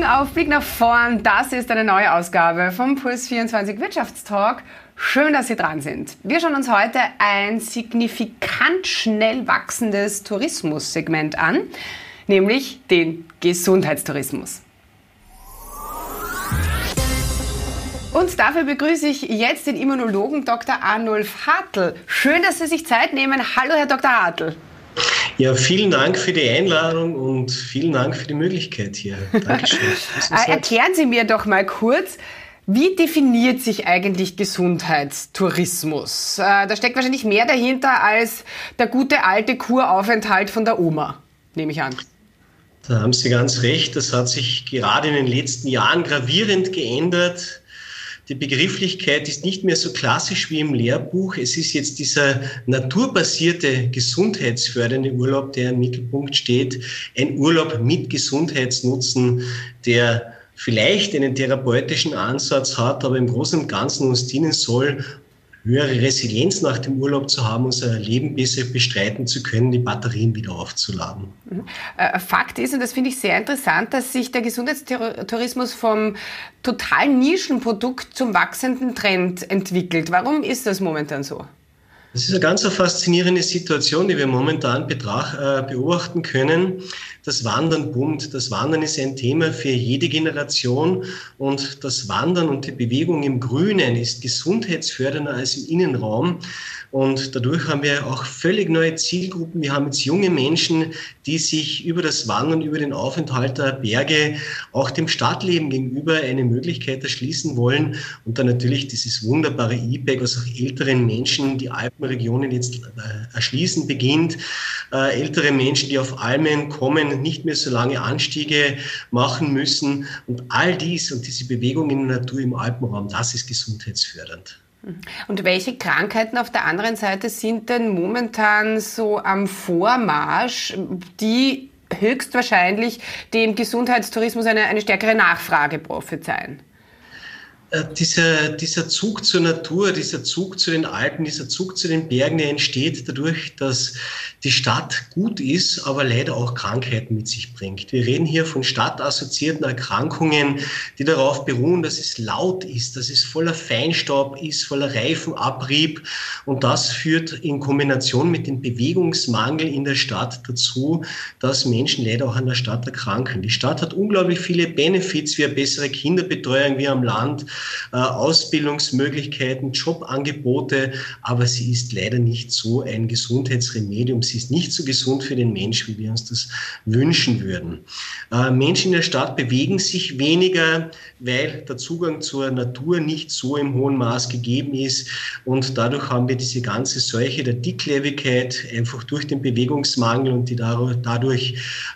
Augen auf, Blick nach vorn. Das ist eine neue Ausgabe vom Puls 24 Wirtschaftstalk. Schön, dass Sie dran sind. Wir schauen uns heute ein signifikant schnell wachsendes Tourismussegment an, nämlich den Gesundheitstourismus. Und dafür begrüße ich jetzt den Immunologen Dr. Arnulf Hartl. Schön, dass Sie sich Zeit nehmen. Hallo, Herr Dr. Hartl. Ja, vielen Dank für die Einladung und vielen Dank für die Möglichkeit hier. Dankeschön. Äh, erklären Sie mir doch mal kurz, wie definiert sich eigentlich Gesundheitstourismus? Äh, da steckt wahrscheinlich mehr dahinter als der gute alte Kuraufenthalt von der Oma, nehme ich an. Da haben Sie ganz recht. Das hat sich gerade in den letzten Jahren gravierend geändert. Die Begrifflichkeit ist nicht mehr so klassisch wie im Lehrbuch. Es ist jetzt dieser naturbasierte, gesundheitsfördernde Urlaub, der im Mittelpunkt steht. Ein Urlaub mit Gesundheitsnutzen, der vielleicht einen therapeutischen Ansatz hat, aber im Großen und Ganzen uns dienen soll, höhere Resilienz nach dem Urlaub zu haben, unser Leben besser bestreiten zu können, die Batterien wieder aufzuladen. Mhm. Äh, Fakt ist, und das finde ich sehr interessant, dass sich der Gesundheitstourismus vom totalen Nischenprodukt zum wachsenden Trend entwickelt. Warum ist das momentan so? Das ist eine ganz faszinierende Situation, die wir momentan äh, beobachten können. Das Wandern boomt. Das Wandern ist ein Thema für jede Generation und das Wandern und die Bewegung im Grünen ist gesundheitsfördernder als im Innenraum. Und dadurch haben wir auch völlig neue Zielgruppen. Wir haben jetzt junge Menschen, die sich über das Wandern, über den Aufenthalt der Berge auch dem Stadtleben gegenüber eine Möglichkeit erschließen wollen. Und dann natürlich dieses wunderbare E-Bike, was auch älteren Menschen die Alpenregionen jetzt äh, erschließen beginnt. Äh, ältere Menschen, die auf Almen kommen, nicht mehr so lange Anstiege machen müssen. Und all dies und diese Bewegung in der Natur im Alpenraum, das ist gesundheitsfördernd. Und welche Krankheiten auf der anderen Seite sind denn momentan so am Vormarsch, die höchstwahrscheinlich dem Gesundheitstourismus eine, eine stärkere Nachfrage prophezeien? Äh, dieser, dieser Zug zur Natur, dieser Zug zu den Alpen, dieser Zug zu den Bergen, der entsteht dadurch, dass die Stadt gut ist, aber leider auch Krankheiten mit sich bringt. Wir reden hier von stadtassoziierten Erkrankungen, die darauf beruhen, dass es laut ist, dass es voller Feinstaub ist, voller Reifenabrieb. Und das führt in Kombination mit dem Bewegungsmangel in der Stadt dazu, dass Menschen leider auch an der Stadt erkranken. Die Stadt hat unglaublich viele Benefits wie eine bessere Kinderbetreuung wie am Land Ausbildungsmöglichkeiten, Jobangebote, aber sie ist leider nicht so ein Gesundheitsremedium. Sie ist nicht so gesund für den Mensch, wie wir uns das wünschen würden. Äh, Menschen in der Stadt bewegen sich weniger, weil der Zugang zur Natur nicht so im hohen Maß gegeben ist und dadurch haben wir diese ganze Seuche der Dicklebigkeit einfach durch den Bewegungsmangel und die dadurch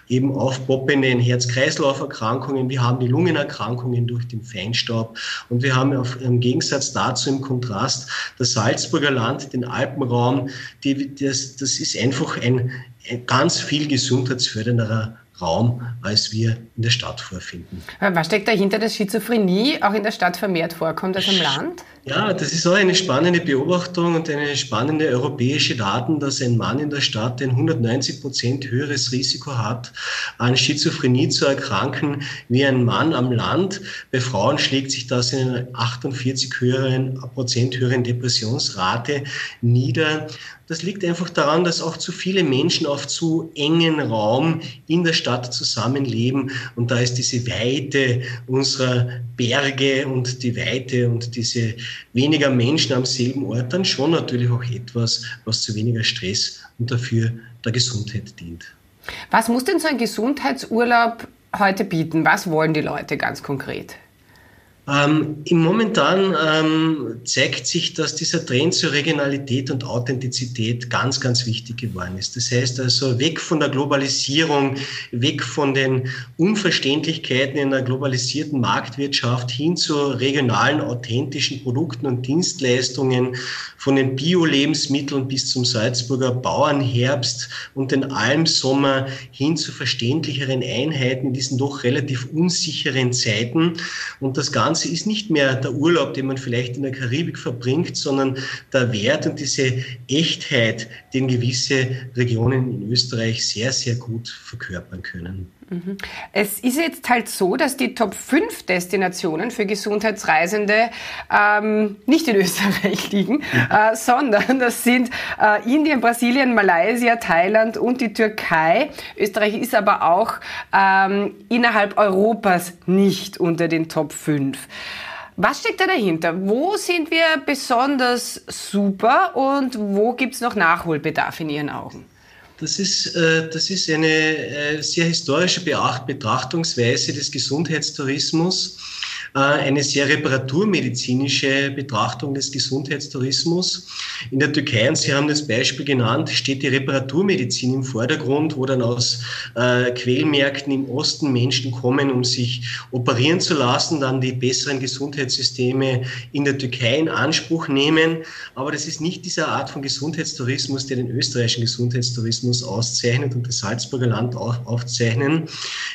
eben aufpoppenden Herz-Kreislauf-Erkrankungen. Wir haben die Lungenerkrankungen durch den Feinstaub und wir haben auf, im Gegensatz dazu im Kontrast das Salzburger Land, den Alpenraum, die, das, das ist einfach ein, ein ganz viel gesundheitsfördernder Raum, als wir in der Stadt vorfinden. Was steckt dahinter, dass Schizophrenie auch in der Stadt vermehrt vorkommt als im Land? Ja, das ist auch eine spannende Beobachtung und eine spannende europäische Daten, dass ein Mann in der Stadt ein 190 Prozent höheres Risiko hat, an Schizophrenie zu erkranken, wie ein Mann am Land. Bei Frauen schlägt sich das in einer 48 höheren, Prozent höheren Depressionsrate nieder. Das liegt einfach daran, dass auch zu viele Menschen auf zu engen Raum in der Stadt zusammenleben. Und da ist diese Weite unserer Berge und die Weite und diese weniger Menschen am selben Ort dann schon natürlich auch etwas, was zu weniger Stress und dafür der Gesundheit dient. Was muss denn so ein Gesundheitsurlaub heute bieten? Was wollen die Leute ganz konkret? Ähm, Im Momentan ähm, zeigt sich, dass dieser Trend zur Regionalität und Authentizität ganz, ganz wichtig geworden ist. Das heißt also weg von der Globalisierung, weg von den Unverständlichkeiten in einer globalisierten Marktwirtschaft hin zu regionalen, authentischen Produkten und Dienstleistungen, von den Bio-Lebensmitteln bis zum Salzburger Bauernherbst und den Almsommer hin zu verständlicheren Einheiten in diesen doch relativ unsicheren Zeiten. Und das Ganze Ganze ist nicht mehr der Urlaub, den man vielleicht in der Karibik verbringt, sondern der Wert und diese Echtheit, den gewisse Regionen in Österreich sehr, sehr gut verkörpern können. Es ist jetzt halt so, dass die Top 5 Destinationen für Gesundheitsreisende ähm, nicht in Österreich liegen, äh, sondern das sind äh, Indien, Brasilien, Malaysia, Thailand und die Türkei. Österreich ist aber auch ähm, innerhalb Europas nicht unter den Top 5. Was steckt da dahinter? Wo sind wir besonders super und wo gibt es noch Nachholbedarf in Ihren Augen? Das ist, äh, das ist eine äh, sehr historische Betrachtungsweise des Gesundheitstourismus. Äh, eine sehr reparaturmedizinische Betrachtung des Gesundheitstourismus. In der Türkei, und Sie haben das Beispiel genannt, steht die Reparaturmedizin im Vordergrund, wo dann aus äh, Quellmärkten im Osten Menschen kommen, um sich operieren zu lassen, dann die besseren Gesundheitssysteme in der Türkei in Anspruch nehmen. Aber das ist nicht diese Art von Gesundheitstourismus, der den österreichischen Gesundheitstourismus auszeichnet und das Salzburger Land auch aufzeichnen.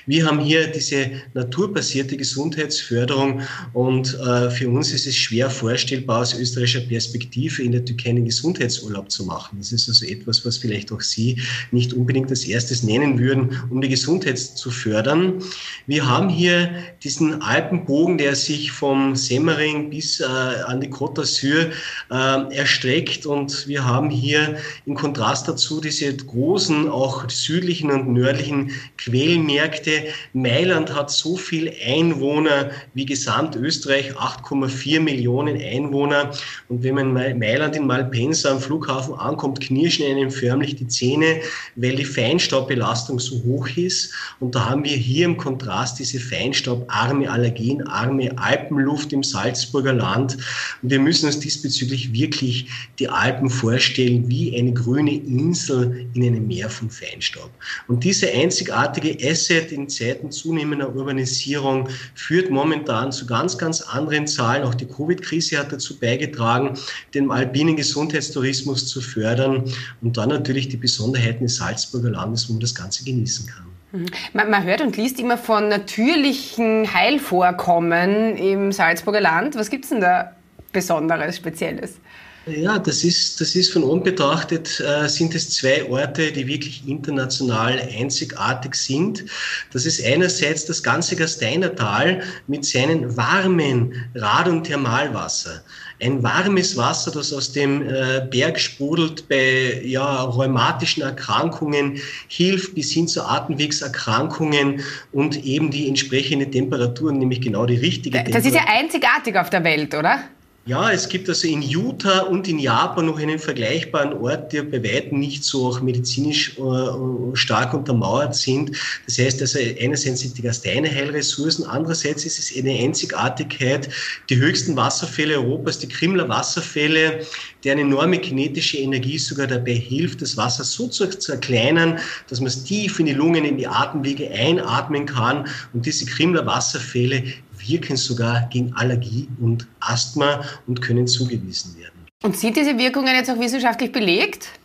Wir haben hier diese naturbasierte Gesundheitsförderung Erfahrung. Und äh, für uns ist es schwer vorstellbar, aus österreichischer Perspektive in der Türkei einen Gesundheitsurlaub zu machen. Das ist also etwas, was vielleicht auch Sie nicht unbedingt als erstes nennen würden, um die Gesundheit zu fördern. Wir haben hier diesen Alpenbogen, der sich vom Semmering bis äh, an die Côte d'Azur äh, erstreckt. Und wir haben hier im Kontrast dazu diese großen, auch südlichen und nördlichen Quellmärkte. Mailand hat so viel Einwohner wie Gesamtösterreich 8,4 Millionen Einwohner. Und wenn man in Mailand in Malpensa am Flughafen ankommt, knirschen einem förmlich die Zähne, weil die Feinstaubbelastung so hoch ist. Und da haben wir hier im Kontrast diese feinstaubarme, allergenarme Alpenluft im Salzburger Land. Und wir müssen uns diesbezüglich wirklich die Alpen vorstellen wie eine grüne Insel in einem Meer von Feinstaub. Und diese einzigartige Asset in Zeiten zunehmender Urbanisierung führt momentan Jahren zu ganz, ganz anderen Zahlen. Auch die Covid-Krise hat dazu beigetragen, den alpinen Gesundheitstourismus zu fördern und dann natürlich die Besonderheiten des Salzburger Landes, wo man das Ganze genießen kann. Mhm. Man, man, hört und liest immer von natürlichen Heilvorkommen im Salzburger Land. Was gibt es denn da Besonderes, Spezielles? Ja, das ist, das ist von oben betrachtet, äh, sind es zwei Orte, die wirklich international einzigartig sind. Das ist einerseits das ganze Gasteinertal mit seinem warmen Rad- und Thermalwasser. Ein warmes Wasser, das aus dem äh, Berg sprudelt, bei ja, rheumatischen Erkrankungen hilft, bis hin zu Atemwegserkrankungen und eben die entsprechende Temperatur, nämlich genau die richtige das Temperatur. Das ist ja einzigartig auf der Welt, oder? Ja, es gibt also in Utah und in Japan noch einen vergleichbaren Ort, der bei weitem nicht so auch medizinisch äh, stark untermauert sind. Das heißt also, einerseits sind die Gasteine Heilressourcen, andererseits ist es eine Einzigartigkeit, die höchsten Wasserfälle Europas, die Krimler Wasserfälle, deren enorme kinetische Energie sogar dabei hilft, das Wasser so zu zerkleinern, dass man es tief in die Lungen, in die Atemwege einatmen kann. Und diese Krimler Wasserfälle wirken sogar gegen Allergie und Asthma und können zugewiesen werden. Und sind diese Wirkungen jetzt auch wissenschaftlich belegt?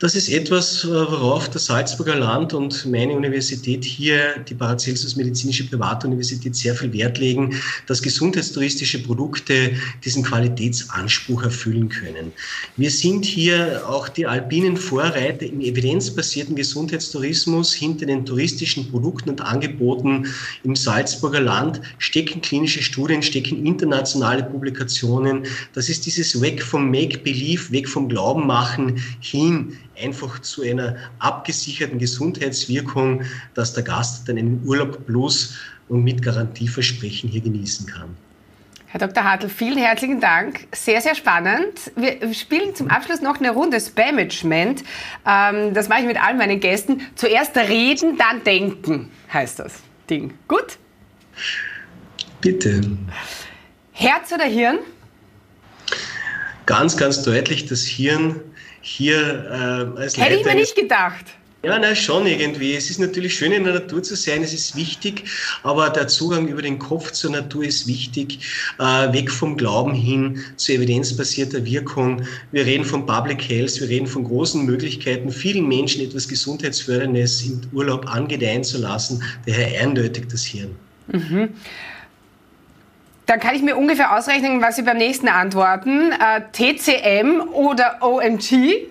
Das ist etwas, äh, worauf das Salzburger Land und meine Universität hier, die Paracelsus Medizinische Privatuniversität, sehr viel Wert legen, dass gesundheitstouristische Produkte diesen Qualitätsanspruch erfüllen können. Wir sind hier auch die alpinen Vorreiter im evidenzbasierten Gesundheitstourismus hinter den touristischen Produkten und Angeboten im Salzburger Land, stecken klinische Studien, stecken internationale Publikationen. Das ist dieses Weg vom Make-Believe, weg vom Glauben machen hin einfach zu einer abgesicherten Gesundheitswirkung, dass der Gast dann einen Urlaub plus und mit Garantieversprechen hier genießen kann. Herr Dr. Hartl, vielen herzlichen Dank. Sehr, sehr spannend. Wir spielen zum Abschluss noch eine Runde Spamagement. Ähm, das mache ich mit all meinen Gästen. Zuerst reden, dann denken, heißt das Ding. Gut? Bitte. Herz oder Hirn? Ganz, ganz deutlich das Hirn hier äh, als Hätte ich mir nicht gedacht. Ja, na schon irgendwie. Es ist natürlich schön, in der Natur zu sein, es ist wichtig, aber der Zugang über den Kopf zur Natur ist wichtig, äh, weg vom Glauben hin zu evidenzbasierter Wirkung. Wir reden von Public Health, wir reden von großen Möglichkeiten, vielen Menschen etwas Gesundheitsförderndes im Urlaub angedeihen zu lassen, daher eindeutig das Hirn. Mhm. Dann kann ich mir ungefähr ausrechnen, was Sie beim nächsten antworten. Äh, TCM oder OMG?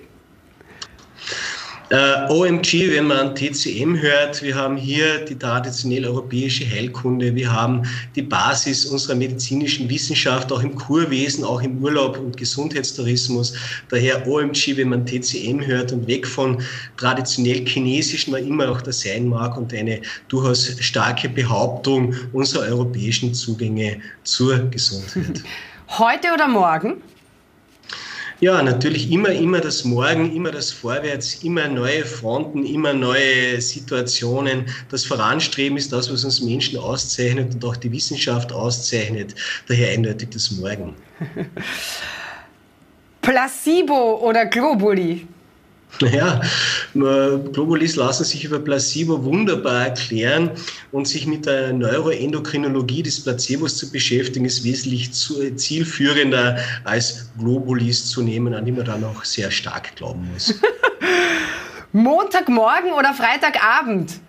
Äh, OMG, wenn man an TCM hört, wir haben hier die traditionell europäische Heilkunde, wir haben die Basis unserer medizinischen Wissenschaft, auch im Kurwesen, auch im Urlaub und Gesundheitstourismus. Daher OMG, wenn man TCM hört und weg von traditionell chinesischen, was immer auch das sein mag, und eine durchaus starke Behauptung unserer europäischen Zugänge zur Gesundheit. Heute oder morgen? Ja, natürlich immer, immer das Morgen, immer das Vorwärts, immer neue Fronten, immer neue Situationen. Das Voranstreben ist das, was uns Menschen auszeichnet und auch die Wissenschaft auszeichnet. Daher eindeutig das Morgen. Placebo oder Globuli? Naja, Globulis lassen sich über Placebo wunderbar erklären und sich mit der Neuroendokrinologie des Placebos zu beschäftigen, ist wesentlich zielführender als Globulis zu nehmen, an die man dann auch sehr stark glauben muss. Montagmorgen oder Freitagabend?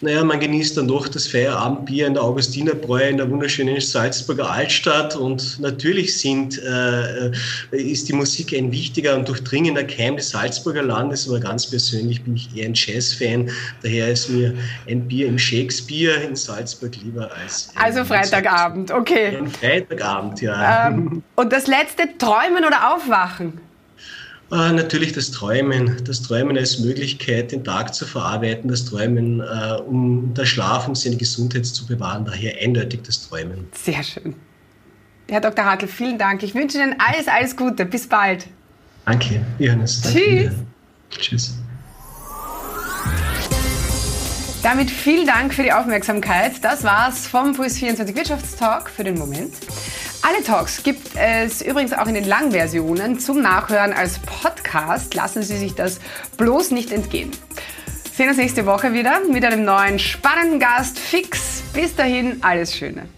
Naja, man genießt dann doch das Feierabendbier in der Augustinerbräu in der wunderschönen Salzburger Altstadt und natürlich sind, äh, ist die Musik ein wichtiger und durchdringender Keim des Salzburger Landes, aber ganz persönlich bin ich eher ein Jazz-Fan. Daher ist mir ein Bier im Shakespeare in Salzburg lieber als. Also Freitagabend, okay. Ein Freitagabend, ja. Ähm, und das letzte, Träumen oder Aufwachen? Äh, natürlich das Träumen. Das Träumen als Möglichkeit, den Tag zu verarbeiten, das Träumen, äh, um der Schlaf, um seine Gesundheit zu bewahren. Daher eindeutig das Träumen. Sehr schön. Herr Dr. Hartl, vielen Dank. Ich wünsche Ihnen alles, alles Gute. Bis bald. Danke, Johannes. Danke Tschüss. Wieder. Tschüss. Damit vielen Dank für die Aufmerksamkeit. Das war's vom Puls 24 Wirtschaftstalk für den Moment. Alle Talks gibt es übrigens auch in den Langversionen zum Nachhören als Podcast. Lassen Sie sich das bloß nicht entgehen. Sehen uns nächste Woche wieder mit einem neuen spannenden Gast fix. Bis dahin alles Schöne.